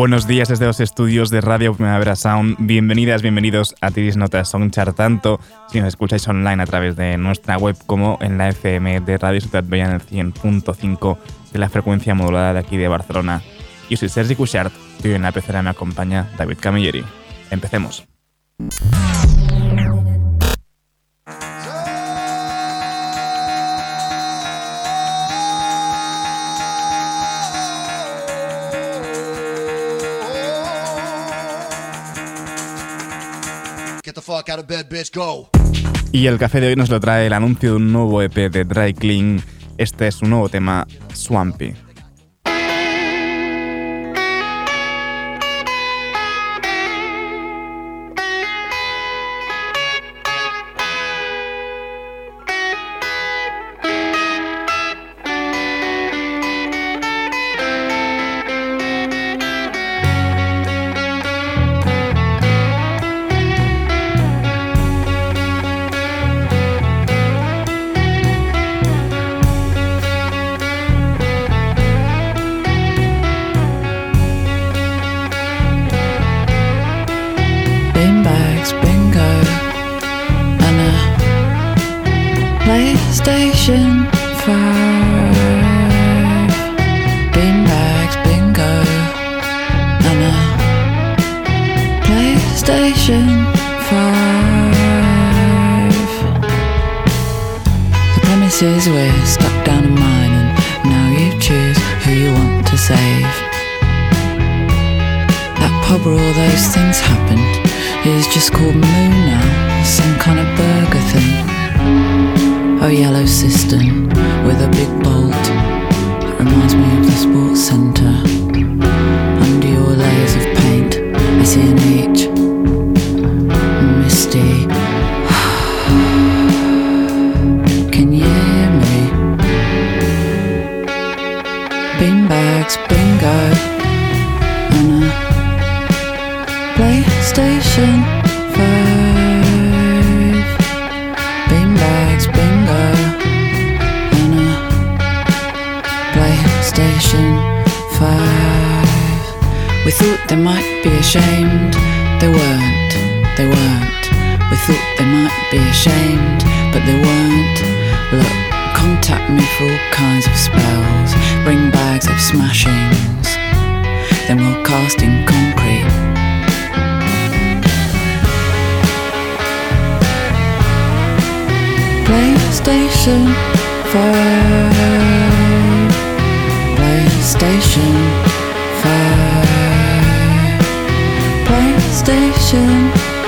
Buenos días desde los estudios de Radio Primavera Sound. Bienvenidas, bienvenidos a Tiris Notas Songchart, tanto si nos escucháis online a través de nuestra web como en la FM de Radio Ciudad Bella en el 100.5 de la frecuencia modulada de aquí de Barcelona. Yo soy Sergi Cushart y en la pecera me acompaña David Camilleri. Empecemos. Y el café de hoy nos lo trae el anuncio de un nuevo EP de Dry Clean. Este es su nuevo tema, Swampy. spells, bring bags of smashings, then we'll cast in concrete. PlayStation 5 PlayStation 5 PlayStation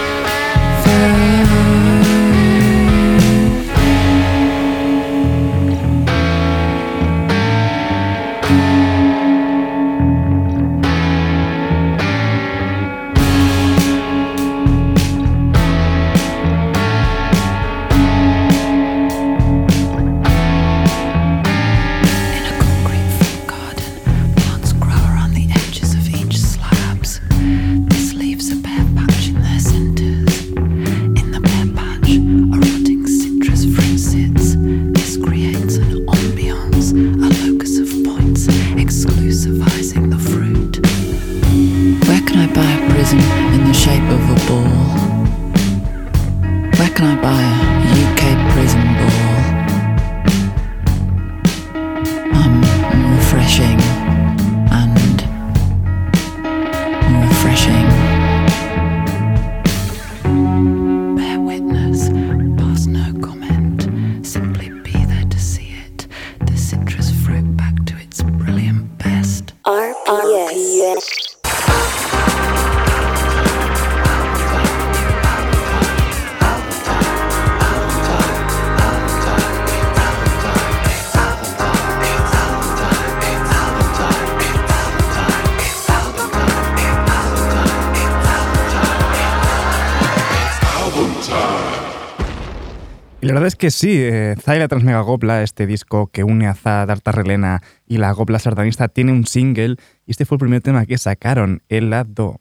La verdad es que sí, eh, Zaila Transmega Gopla, este disco que une a Za, Darta Relena y la Gopla sardanista, tiene un single y este fue el primer tema que sacaron, el lado.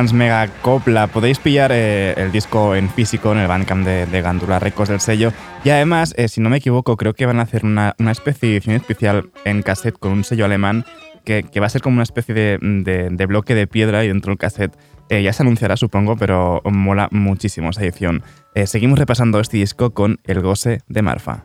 Transmega Copla. Podéis pillar eh, el disco en físico en el Bandcamp de, de Gandula Records del sello. Y además, eh, si no me equivoco, creo que van a hacer una, especie de edición especial en cassette con un sello alemán que, va a ser como una especie de, bloque de piedra y dentro del cassette eh, ya se anunciará, supongo, pero mola muchísimo esa edición. seguimos repasando este disco con El Gose de Marfa.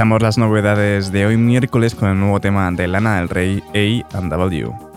Empezamos las novedades de hoy miércoles con el nuevo tema de Lana del Rey A and W.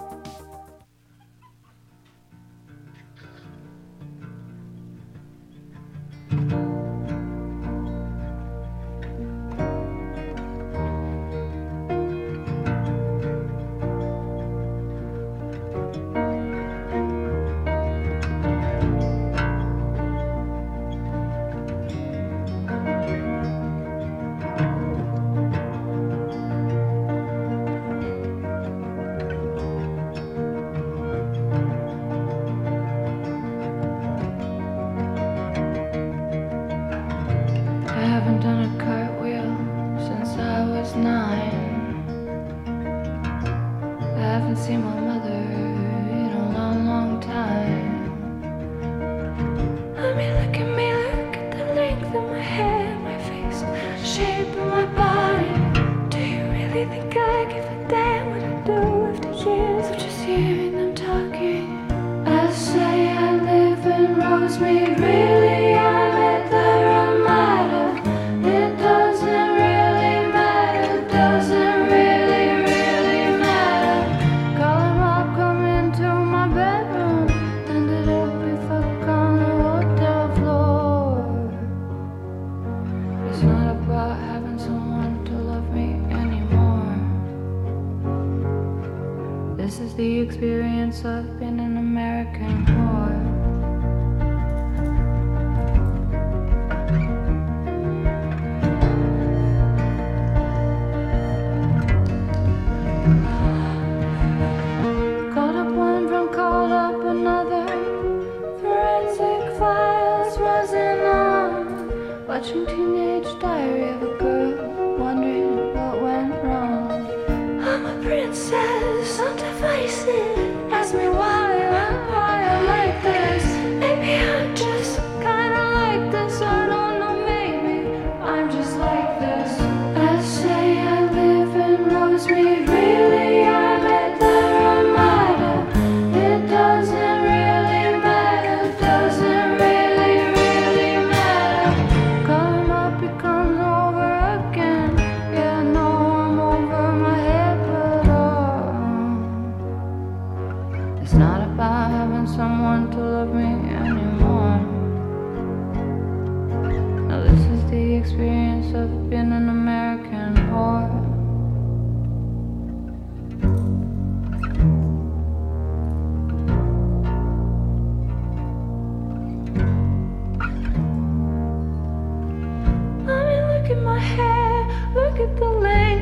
say I live in Rosemary, really.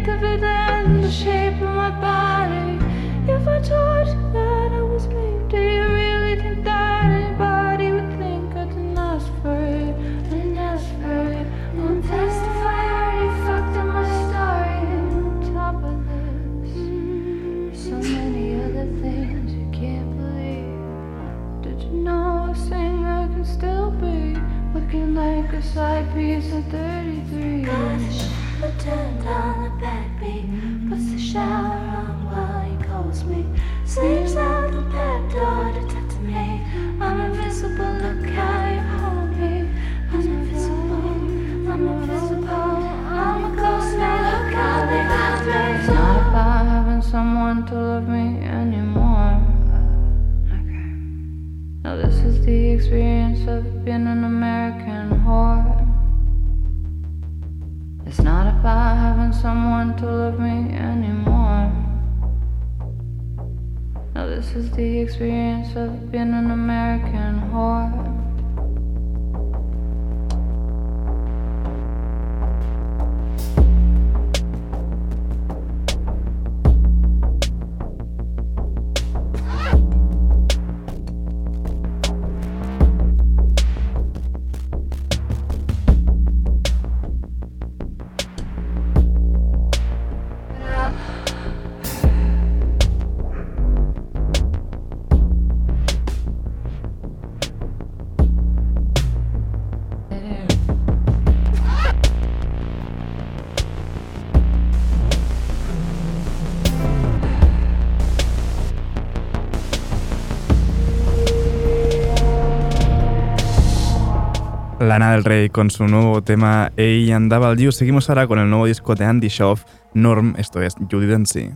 think of it and the shape of my body. If I told you that I was made, do you really think that anybody would think I didn't ask for it? Didn't ask for it. Won't testify, I already fucked up my story. On top of this, so many other things you can't believe. Did you know a singer can still be looking like a side piece of this? experience I've been in a Lana del Rey con su nuevo tema A and W. Seguimos ahora con el nuevo disco de Andy Schoff, Norm, esto es You Didn't See.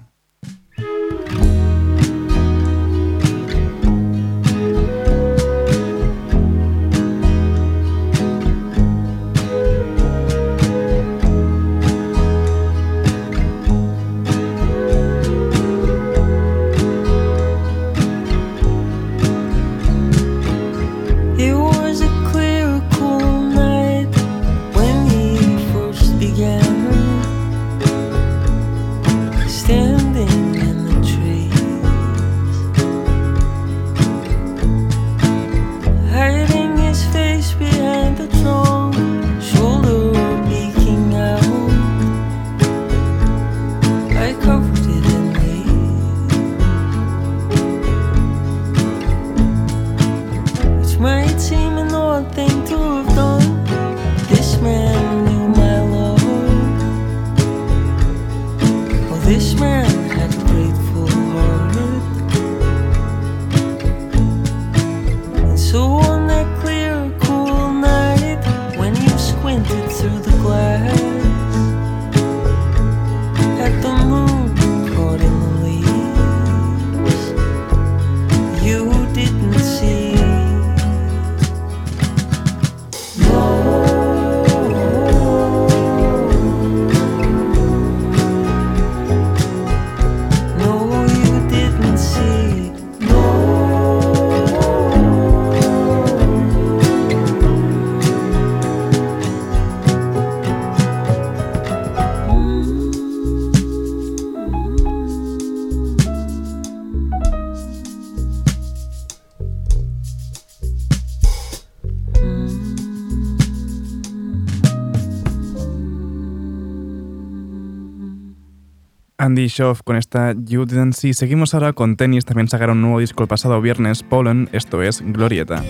Andy Schoff con esta You Didn't See. Seguimos ahora con tenis. También sacaron un nuevo disco el pasado viernes, Pollen. Esto es Glorieta.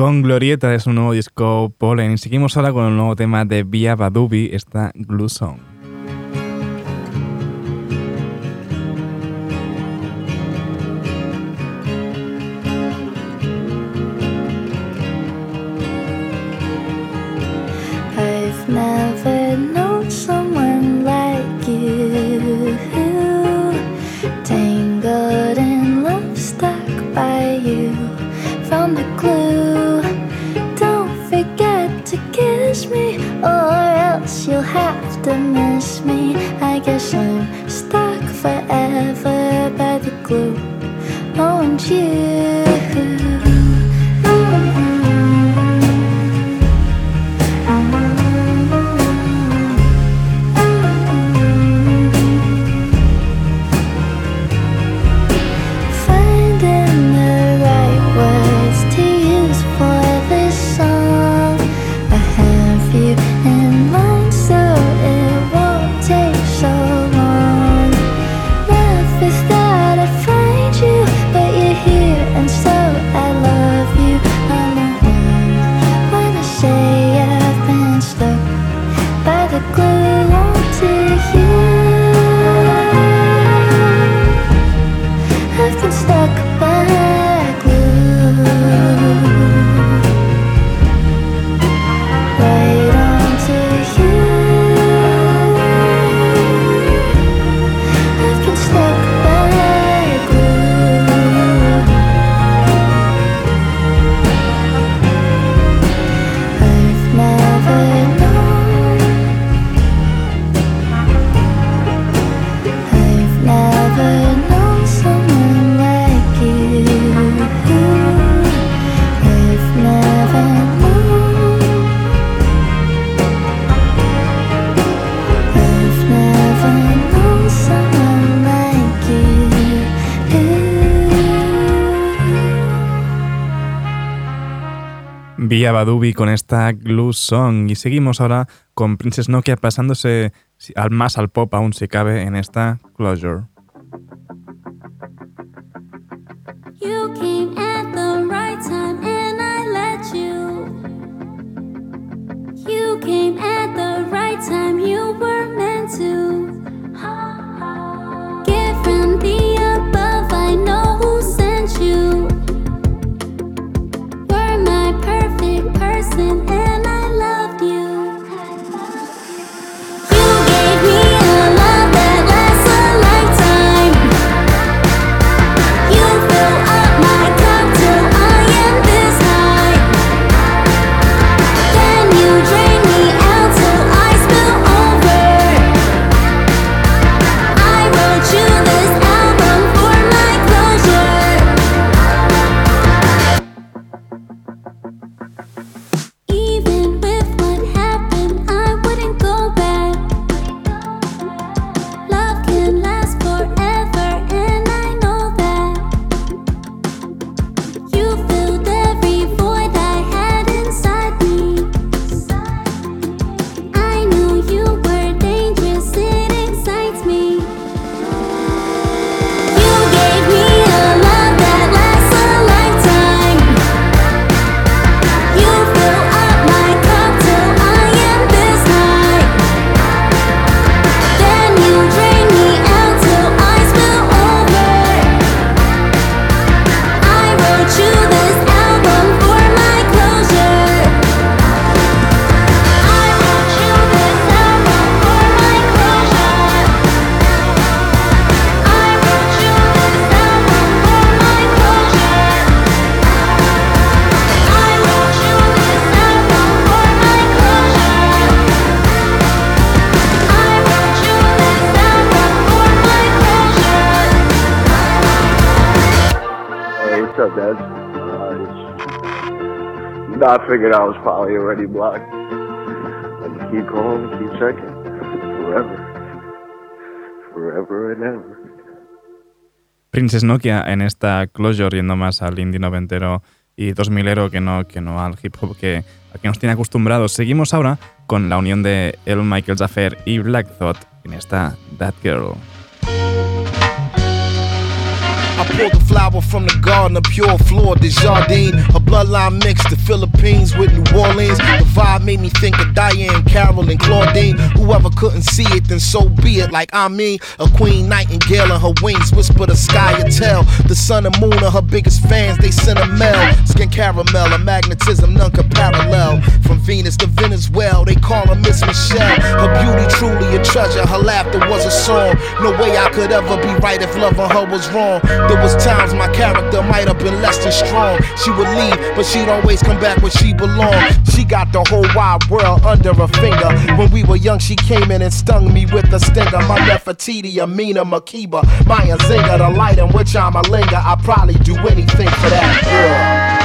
Con Glorieta de su nuevo disco Pollen. Y seguimos ahora con el nuevo tema de Via Badubi, esta Glue Song. on you. Badubi con esta Glue Song. Y seguimos ahora con Princess Nokia pasándose al más al pop aún si cabe en esta Closure. I figured I was probably already blocked. keep keep checking. Forever. Forever and. Princess Nokia en esta closure yendo más al indie noventero y 2000ero que no, que no al hip hop que, a que nos tiene acostumbrados. Seguimos ahora con la unión de El Michael Affair y Black Thought en esta That Girl. I pulled the flower from the garden, a pure floor, the jardine. A bloodline mixed the Philippines with New Orleans. The vibe made me think of Diane, Carol, and Claudine. Whoever couldn't see it, then so be it. Like I mean, a queen nightingale and her wings whisper the sky and tell. The sun and moon are her biggest fans, they send a mail. Skin caramel, a magnetism none can parallel. From Venus to Venezuela, they call her Miss Michelle. Her beauty truly a treasure, her laughter was a song. No way I could ever be right if loving her was wrong. There was times my character might have been less than strong. She would leave, but she'd always come back where she belonged. She got the whole wide world under her finger. When we were young, she came in and stung me with a stinger. My Nefertiti, Amina, Makiba, Maya Zinga, the light in which I'm a linger. I probably do anything for that girl.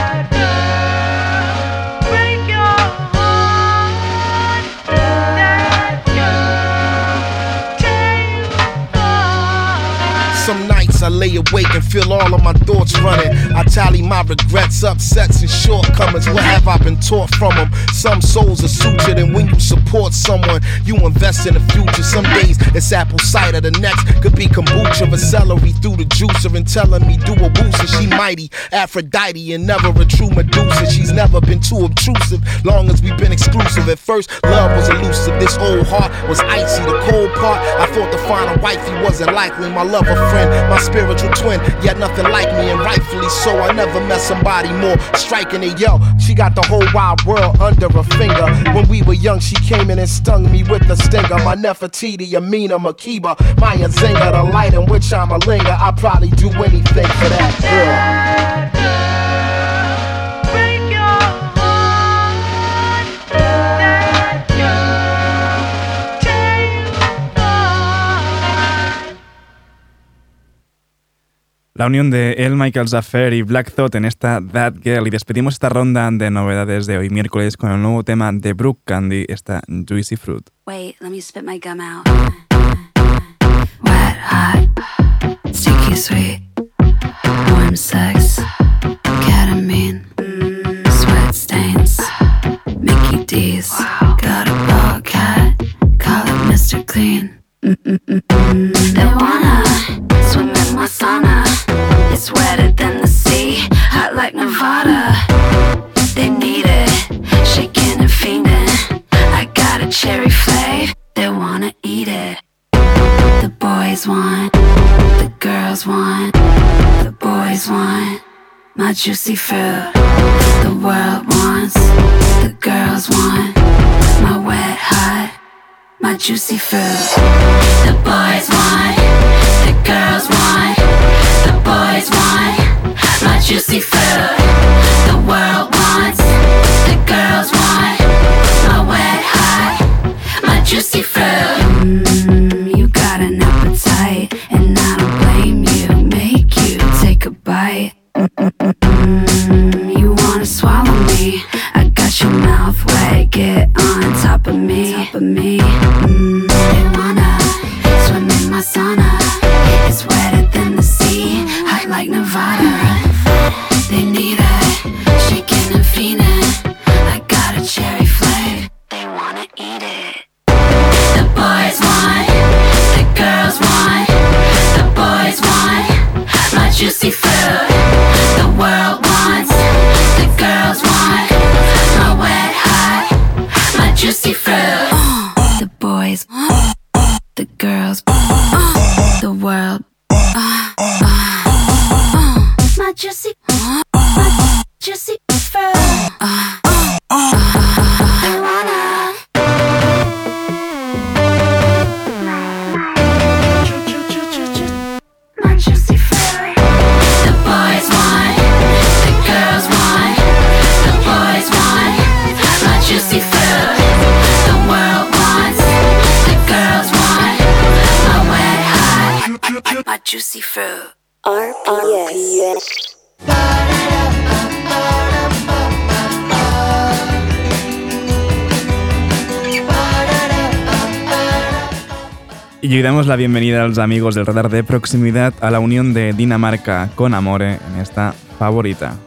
Lay awake and feel all of my thoughts running. I tally my regrets, upsets, and shortcomings. What have I been taught from them? Some souls are sutured, and when you support someone, you invest in the future. Some days it's apple cider, the next could be kombucha or celery through the juicer and telling me do a booster. She mighty, Aphrodite, and never a true Medusa. She's never been too obtrusive, long as we've been exclusive. At first, love was elusive. This old heart was icy. The cold part, I thought to find a wifey wasn't likely. My lover friend, my spiritual twin, yet nothing like me, and rightfully so. I never met somebody more striking than yo. She got the whole wide world under her finger. When we were young, she came in and stung me with the stinger. My Nefertiti, Amina, Makiba, Maya Zinga, the light in which I'm a linger. I'd probably do anything for that girl. La unión de El Michael Zaffer y Black Thought en esta That Girl. Y despedimos esta ronda de novedades de hoy miércoles con el nuevo tema de Brooke Candy, esta Juicy Fruit. Wait, let me spit my gum out. Wet, hot, sticky, sweet, warm sex, ketamine, sweat stains, Mickey D's. Got a ball cat, call it Mr. Clean. They wanna It's wetter than the sea, hot like Nevada. They need it, shaking and fiending. I got a cherry flavor, they wanna eat it. The boys want, the girls want, the boys want my juicy fruit. The world wants, the girls want my wet hot, my juicy fruit. The boys want, you see Y damos la bienvenida a los amigos del radar de proximidad a la unión de Dinamarca con Amore en esta favorita.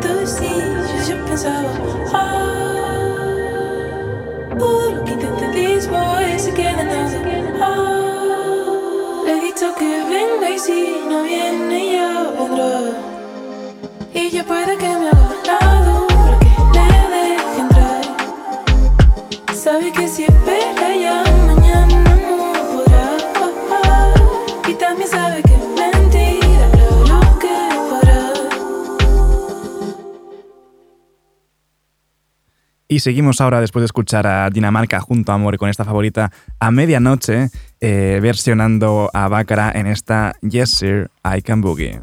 todos ellos yo pensaba, ah, oh, lo que intenté después se queda nada, ah, le he dicho que venga y si no viene ya vendrá, y ya puede que me haga lado, pero que le deje entrar, sabe que si espera Y seguimos ahora después de escuchar a Dinamarca junto a Amor con esta favorita a medianoche, eh, versionando a Bácara en esta Yes Sir, I Can Boogie.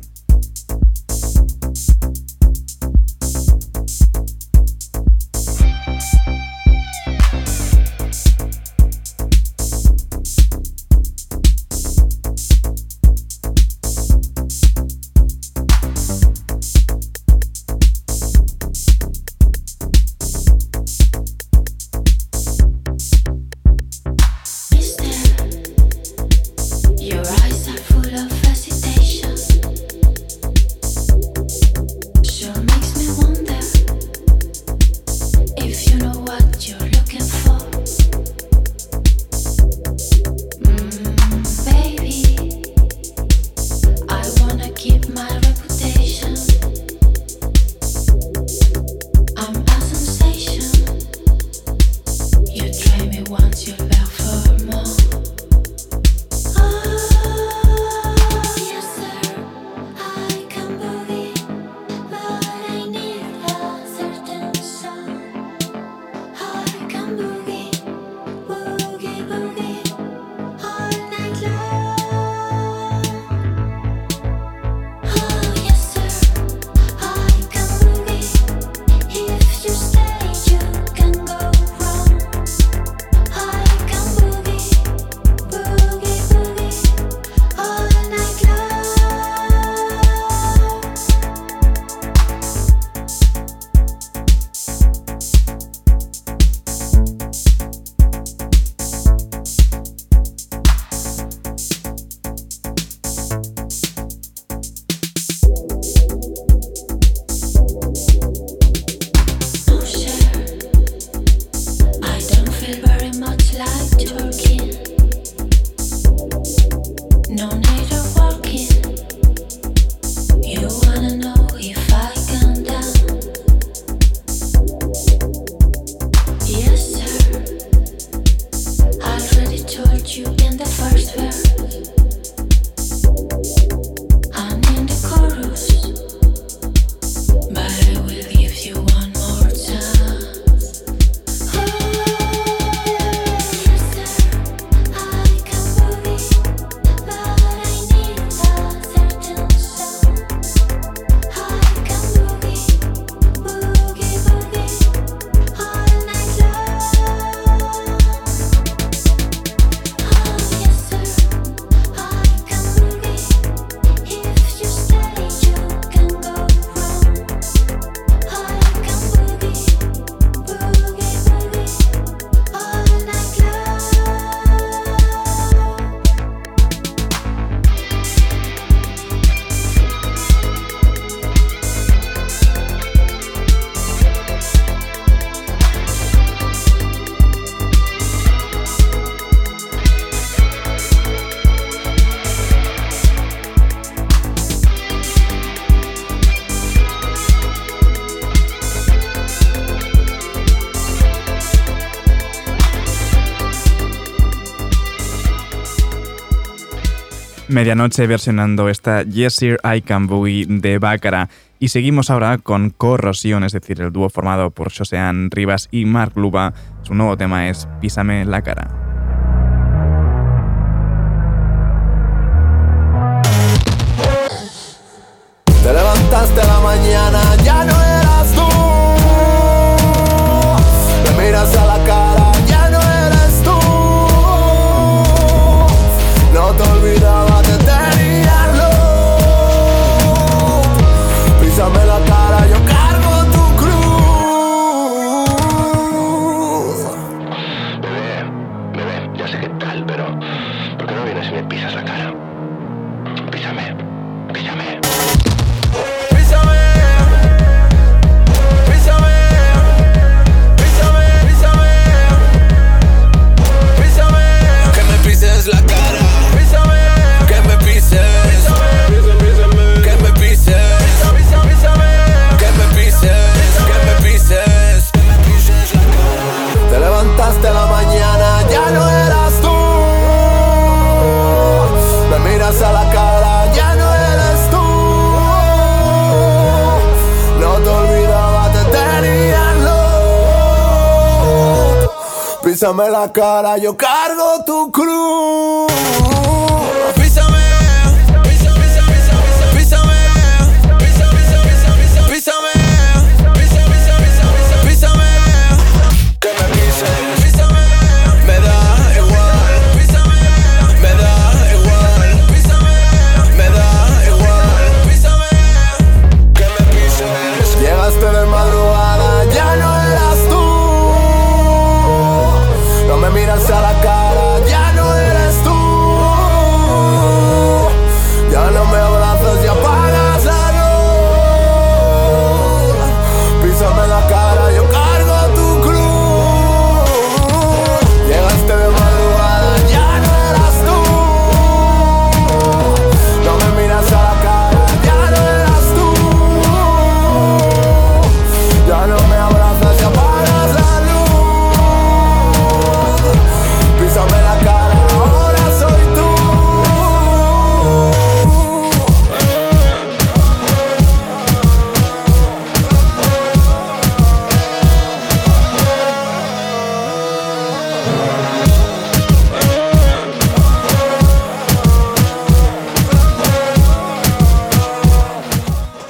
Medianoche versionando esta Yesir I Can Boogie de Bácara. Y seguimos ahora con Corrosión, es decir, el dúo formado por Josean Rivas y Mark Luba. Su nuevo tema es Písame la cara. Bésame la cara, yo cargo tu cruz.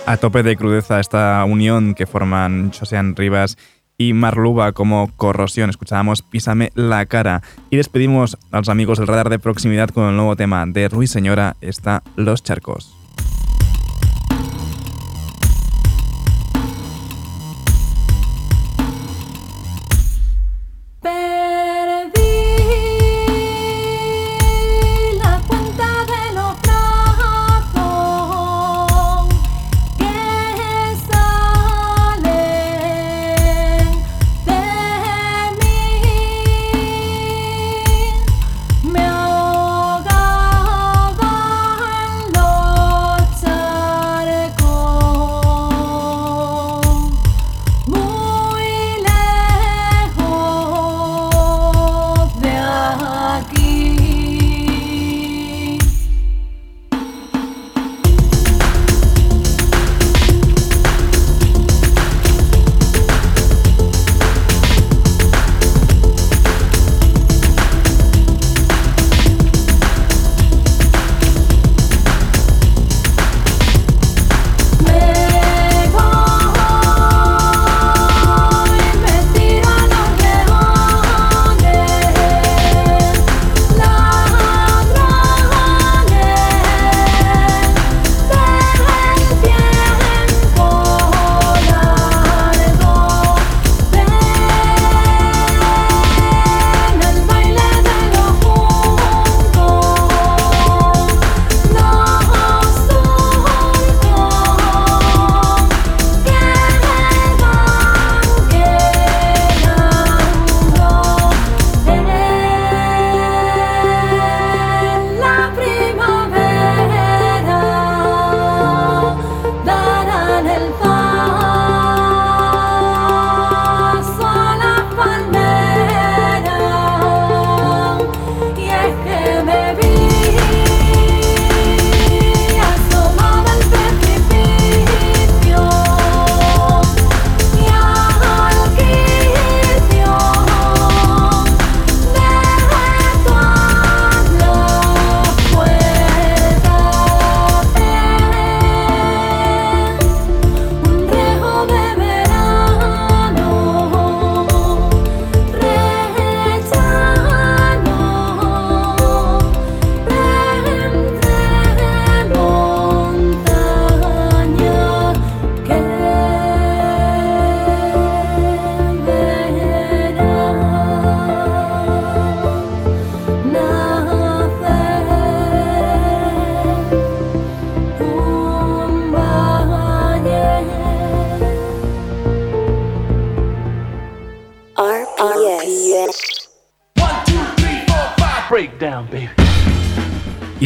a tope de crudeza esta unión que forman Josean Rivas y Marluba como corrosión. Escuchábamos Písame la cara. Y despedimos a los amigos del radar de proximidad con el nuevo tema de Ruiz Señora, está Los Charcos.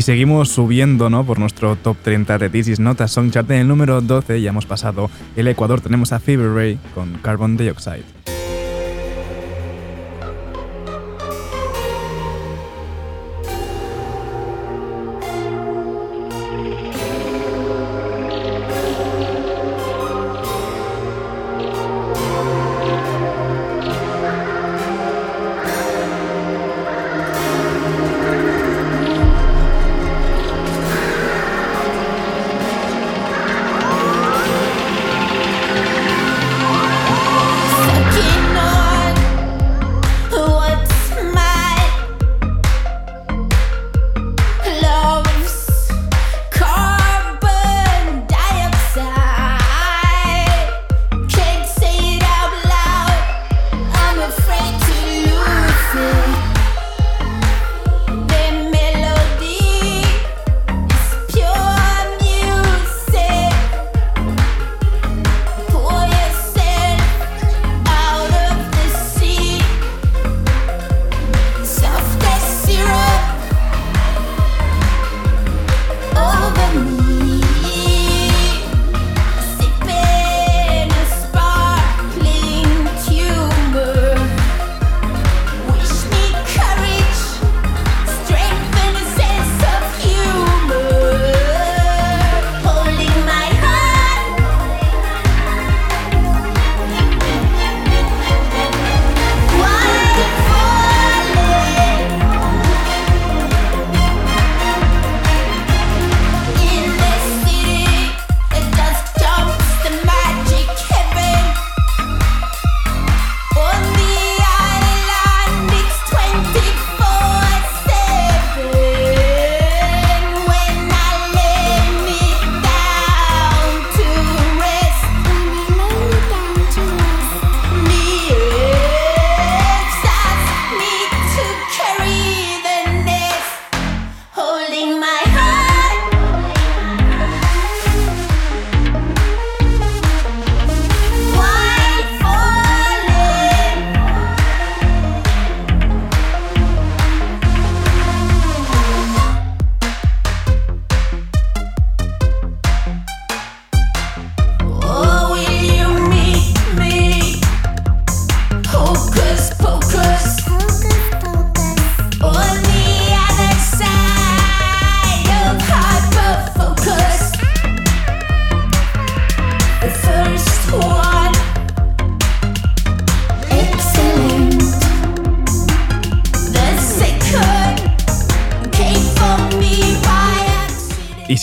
Seguimos subiendo ¿no? por nuestro top 30 de This Is Song Chart. En el número 12 ya hemos pasado el Ecuador. Tenemos a Fever Ray con Carbon Dioxide.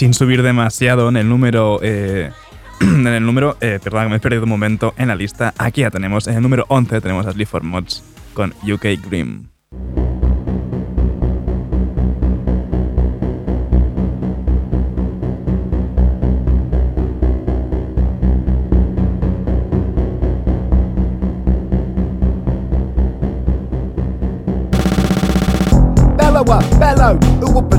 Sin subir demasiado en el número. eh, en el número. eh, perdón, me he perdido un momento en la lista. Aquí ya tenemos. En el número 11 tenemos a Sleep for Mods con UK Grim. bellow, will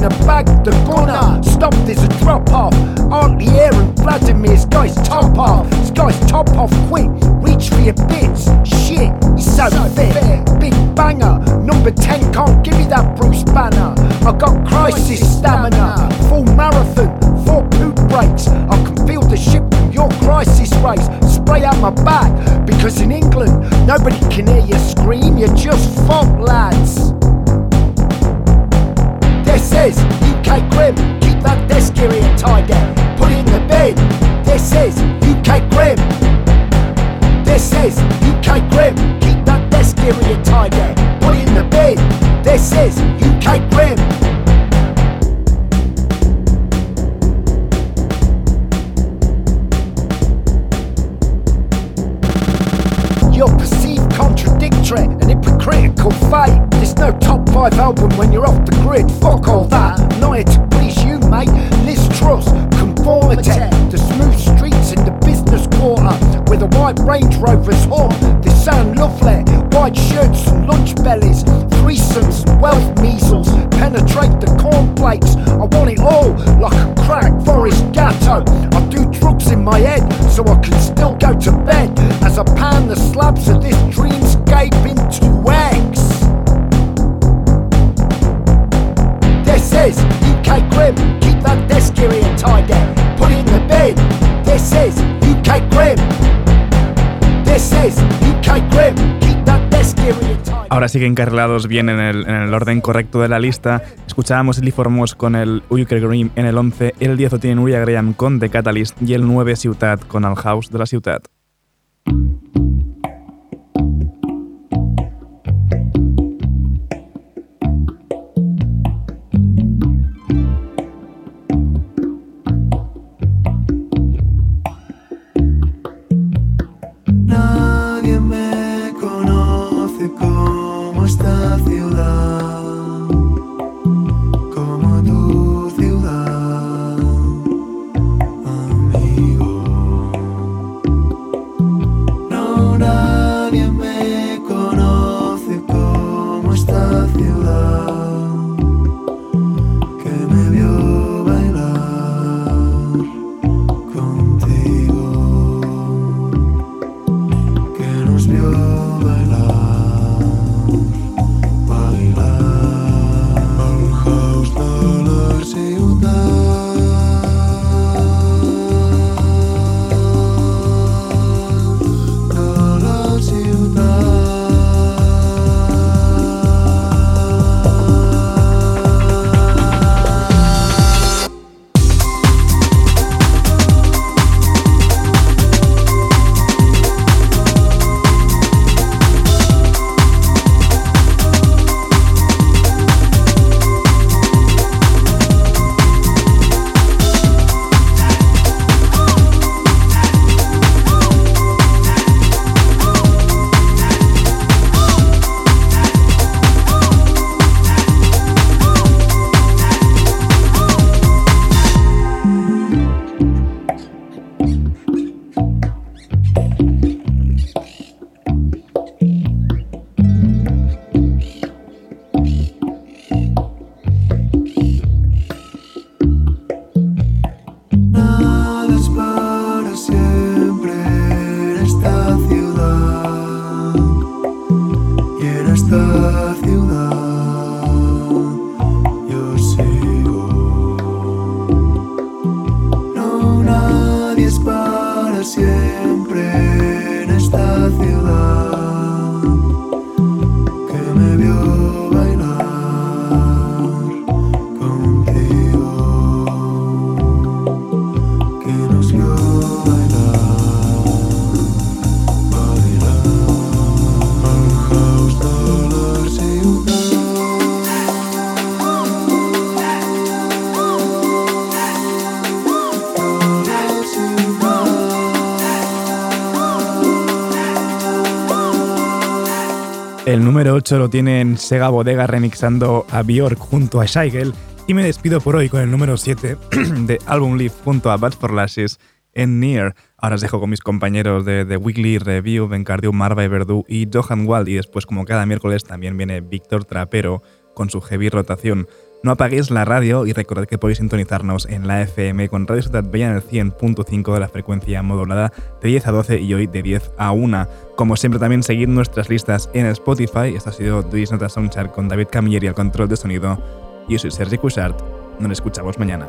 boiling a bag, the gunner. Stop, there's a drop off. Aren't the air and Vladimir's guy's top off. This guy's top off quick, reach for your bits. Shit, he's so, fit. Big banger, number 10 can't give me that Bruce Banner. I got crisis stamina, full marathon, four poop breaks. I can feel the ship from your crisis race. Spray out my back, because in England, nobody can hear you scream, you're just fuck lads. This is UK Grim, keep that desk area tidy. Put it in the bin. This is UK Grim. This is UK Grim, keep that desk area tidy. Put it in the bin. This is UK Grim. And hypocritical fate. There's no top five album when you're off the grid. Fuck all that. Not here to please you, mate. Liz Truss, conformity. The smooth streets in the business quarter where the white Range Rovers haunt. They sound lovely. White shirts and lunch bellies. threesomes, wealth measles, penetrate the cornflakes. I want it all, like a crack forest gatto. I do drugs in my head, so I can still go to bed as I pan the slabs of this dreamscape into eggs. This is UK Grim, keep that desk area tidy, put it in the bin. This is UK Grim. This is UK Grim, Ahora sí que encarrilados bien en el, en el orden correcto de la lista. Escuchábamos el Formos con el UK Grim en el 11, el 10 lo tiene Nuria Graham con The Catalyst y el 9 Ciutat con Al House de la Ciutat. 8 lo tiene en Sega Bodega remixando a Bjork junto a Scheigel. Y me despido por hoy con el número 7 de Album Leaf junto a Bad for Lashes en Near. Ahora os dejo con mis compañeros de The Weekly Review, Bencardio, Marva y Verdú y Johan Wald. Y después, como cada miércoles, también viene Víctor Trapero con su heavy rotación. No apaguéis la radio y recordad que podéis sintonizarnos en la FM con Radio Ciudad Bella en el 100.5 de la frecuencia modulada de 10 a 12 y hoy de 10 a 1. Como siempre también seguid nuestras listas en Spotify. Esto ha sido Duis Nota Soundchart con David Camilleri al control de sonido. Yo soy Sergi Cushart. Nos escuchamos mañana.